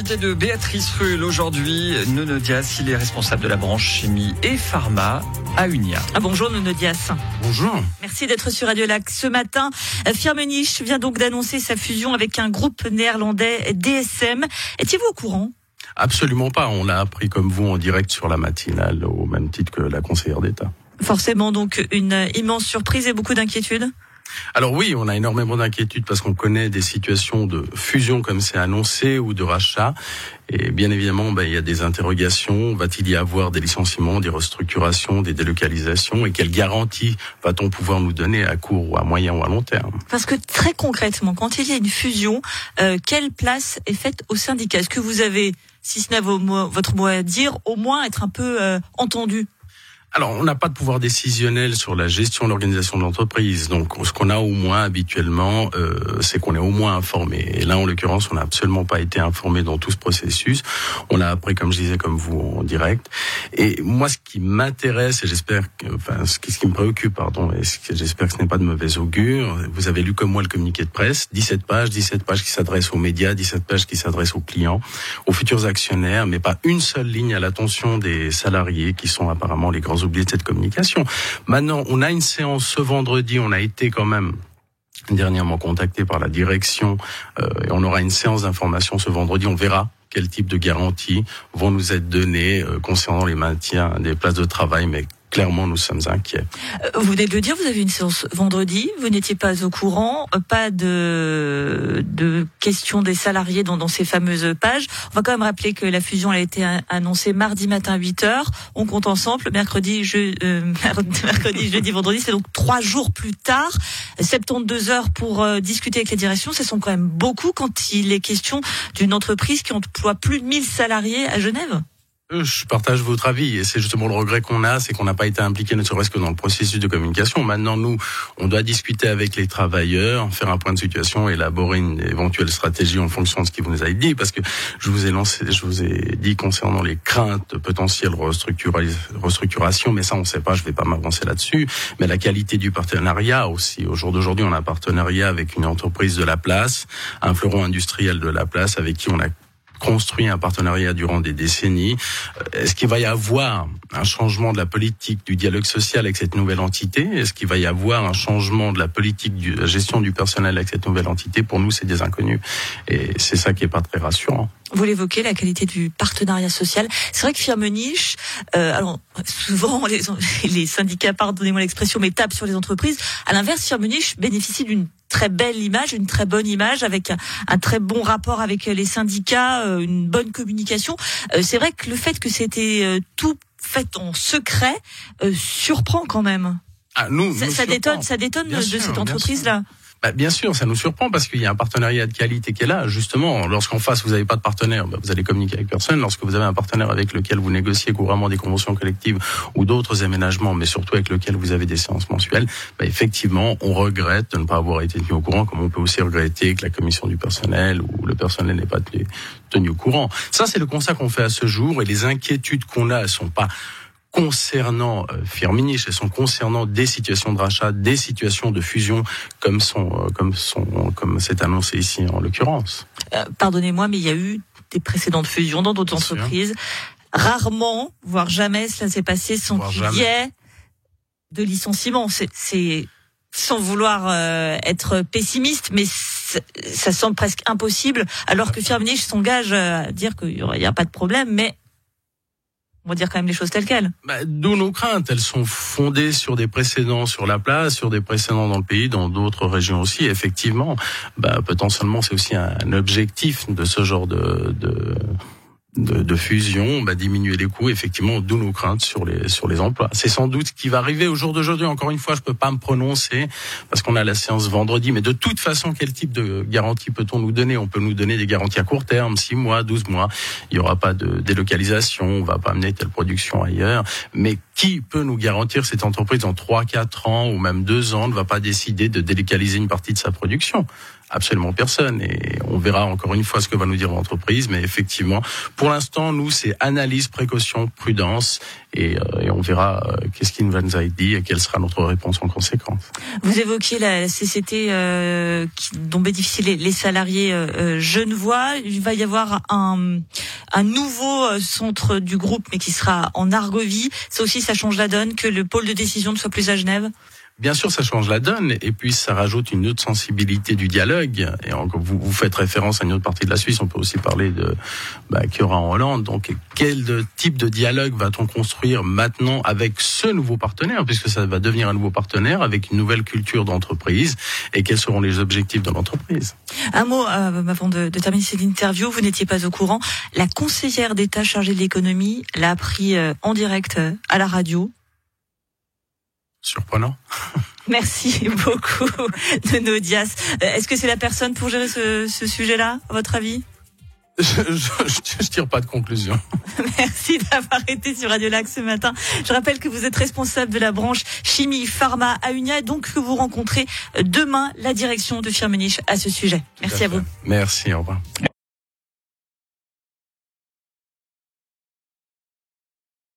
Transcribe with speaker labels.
Speaker 1: L'invité de Béatrice Rull aujourd'hui, Nono Dias, il est responsable de la branche chimie et pharma à Unia.
Speaker 2: Ah, bonjour Nono Dias.
Speaker 3: Bonjour.
Speaker 2: Merci d'être sur Radio Lac ce matin. Firmenich vient donc d'annoncer sa fusion avec un groupe néerlandais DSM. Étiez-vous au courant?
Speaker 3: Absolument pas. On l'a appris comme vous en direct sur la matinale, au même titre que la conseillère d'État.
Speaker 2: Forcément donc une immense surprise et beaucoup d'inquiétude
Speaker 3: alors oui, on a énormément d'inquiétudes parce qu'on connaît des situations de fusion comme c'est annoncé ou de rachat. Et bien évidemment, ben, il y a des interrogations. Va-t-il y avoir des licenciements, des restructurations, des délocalisations? Et quelles garanties va-t-on pouvoir nous donner à court ou à moyen ou à long terme?
Speaker 2: Parce que très concrètement, quand il y a une fusion, euh, quelle place est faite au syndicat? Est-ce que vous avez, si ce n'est votre mot à dire, au moins être un peu euh, entendu?
Speaker 3: Alors, on n'a pas de pouvoir décisionnel sur la gestion de l'organisation de l'entreprise. Donc, ce qu'on a au moins habituellement, euh, c'est qu'on est au moins informé. Et là, en l'occurrence, on n'a absolument pas été informé dans tout ce processus. On l'a appris, comme je disais, comme vous, en direct. Et moi, ce qui m'intéresse, et j'espère, enfin, ce qui, ce qui me préoccupe, pardon, et j'espère que ce n'est pas de mauvais augure, vous avez lu comme moi le communiqué de presse, 17 pages, 17 pages qui s'adressent aux médias, 17 pages qui s'adressent aux clients, aux futurs actionnaires, mais pas une seule ligne à l'attention des salariés qui sont apparemment les grands oubliés de cette communication. Maintenant, on a une séance ce vendredi, on a été quand même dernièrement contacté par la direction euh, et on aura une séance d'information ce vendredi, on verra quel type de garanties vont nous être données euh, concernant les maintiens des places de travail, mais clairement, nous sommes inquiets.
Speaker 2: Euh, vous venez de le dire, vous avez une séance vendredi, vous n'étiez pas au courant, euh, pas de, de questions des salariés dans, dans ces fameuses pages. On va quand même rappeler que la fusion a été annoncée mardi matin à 8 h On compte ensemble, mercredi, je, euh, mercredi, jeudi, vendredi, c'est donc trois jours plus tard, 72 heures pour discuter avec les directions. Ce sont quand même beaucoup quand il est question d'une entreprise qui emploie plus de 1000 salariés à Genève.
Speaker 3: Je partage votre avis et c'est justement le regret qu'on a, c'est qu'on n'a pas été impliqué ne serait-ce que dans le processus de communication. Maintenant, nous, on doit discuter avec les travailleurs, faire un point de situation, élaborer une éventuelle stratégie en fonction de ce qui vous nous a dit, parce que je vous ai lancé, je vous ai dit concernant les craintes de potentielles restructuration, mais ça on ne sait pas, je vais pas m'avancer là-dessus. Mais la qualité du partenariat aussi. Au jour d'aujourd'hui, on a un partenariat avec une entreprise de la place, un fleuron industriel de la place, avec qui on a construit un partenariat durant des décennies. Euh, est-ce qu'il va y avoir un changement de la politique du dialogue social avec cette nouvelle entité? Est-ce qu'il va y avoir un changement de la politique de la gestion du personnel avec cette nouvelle entité? Pour nous, c'est des inconnus. Et c'est ça qui est pas très rassurant.
Speaker 2: Vous l'évoquez, la qualité du partenariat social. C'est vrai que Firmenich, euh, alors souvent les, syndicats, pardonnez-moi l'expression, mais tapent sur les entreprises. À l'inverse, Firmenich bénéficie d'une très belle image, une très bonne image, avec un, très bon rapport avec les syndicats, euh, une bonne communication. Euh, c'est vrai que le fait que c'était euh, tout fait en secret surprend quand même.
Speaker 3: Ah, nous,
Speaker 2: ça, détonne, ça détonne de cette entreprise-là.
Speaker 3: Bah, bien sûr, ça nous surprend parce qu'il y a un partenariat de qualité qui est là. Justement, lorsqu'en face vous n'avez pas de partenaire, bah, vous allez communiquer avec personne. Lorsque vous avez un partenaire avec lequel vous négociez couramment des conventions collectives ou d'autres aménagements, mais surtout avec lequel vous avez des séances mensuelles, bah, effectivement, on regrette de ne pas avoir été tenu au courant, comme on peut aussi regretter que la commission du personnel ou le personnel n'ait pas tenu, au courant. Ça, c'est le constat qu'on fait à ce jour et les inquiétudes qu'on a, elles sont pas concernant euh, Firmenich, elles sont concernant des situations de rachat, des situations de fusion, comme sont, euh, comme sont, comme c'est annoncé ici en l'occurrence.
Speaker 2: Euh, pardonnez-moi, mais il y a eu des précédentes fusions dans d'autres entreprises. Rarement, voire jamais, cela s'est passé sans qu'il y ait de licenciement. C'est sans vouloir être pessimiste, mais ça semble presque impossible, alors que Firmenich s'engage à dire qu'il n'y a pas de problème, mais dire quand même les choses telles quelles.
Speaker 3: Bah, D'où nos craintes. Elles sont fondées sur des précédents sur la place, sur des précédents dans le pays, dans d'autres régions aussi. Effectivement, bah, potentiellement, c'est aussi un objectif de ce genre de, de de, fusion, bah, diminuer les coûts, effectivement, d'où nos craintes sur les sur les emplois. C'est sans doute ce qui va arriver au jour d'aujourd'hui. Encore une fois, je peux pas me prononcer parce qu'on a la séance vendredi, mais de toute façon, quel type de garantie peut-on nous donner? On peut nous donner des garanties à court terme, 6 mois, 12 mois. Il y aura pas de délocalisation, on va pas amener telle production ailleurs, mais qui peut nous garantir cette entreprise en 3, 4 ans ou même 2 ans ne va pas décider de délocaliser une partie de sa production? Absolument personne. Et on verra encore une fois ce que va nous dire l'entreprise. Mais effectivement, pour l'instant, nous, c'est analyse, précaution, prudence. Et, euh, et on verra euh, qu'est-ce qu'il va nous a dit et quelle sera notre réponse en conséquence.
Speaker 2: Vous évoquiez la CCT euh, dont bénéficient les, salariés euh, genevois. Il va y avoir un, un nouveau centre du groupe, mais qui sera en Argovie. Ça aussi, ça change la donne que le pôle de décision ne soit plus à Genève?
Speaker 3: Bien sûr, ça change la donne, et puis ça rajoute une autre sensibilité du dialogue. Et vous, vous faites référence à une autre partie de la Suisse, on peut aussi parler de bah, qu'il y aura en Hollande. Donc, quel type de dialogue va-t-on construire maintenant avec ce nouveau partenaire, puisque ça va devenir un nouveau partenaire avec une nouvelle culture d'entreprise, et quels seront les objectifs de l'entreprise?
Speaker 2: Un mot euh, avant de, de, terminer cette interview, vous n'étiez pas au courant. La conseillère d'État chargée de l'économie l'a appris euh, en direct euh, à la radio
Speaker 3: surprenant.
Speaker 2: Merci beaucoup, Nono Dias. Euh, est-ce que c'est la personne pour gérer ce, ce sujet-là, à votre avis?
Speaker 3: Je, je, je, tire pas de conclusion.
Speaker 2: Merci d'avoir été sur Radio Lac ce matin. Je rappelle que vous êtes responsable de la branche chimie pharma à Unia et donc que vous rencontrez demain la direction de Firmenich à ce sujet. Merci à, à vous.
Speaker 3: Merci, au revoir.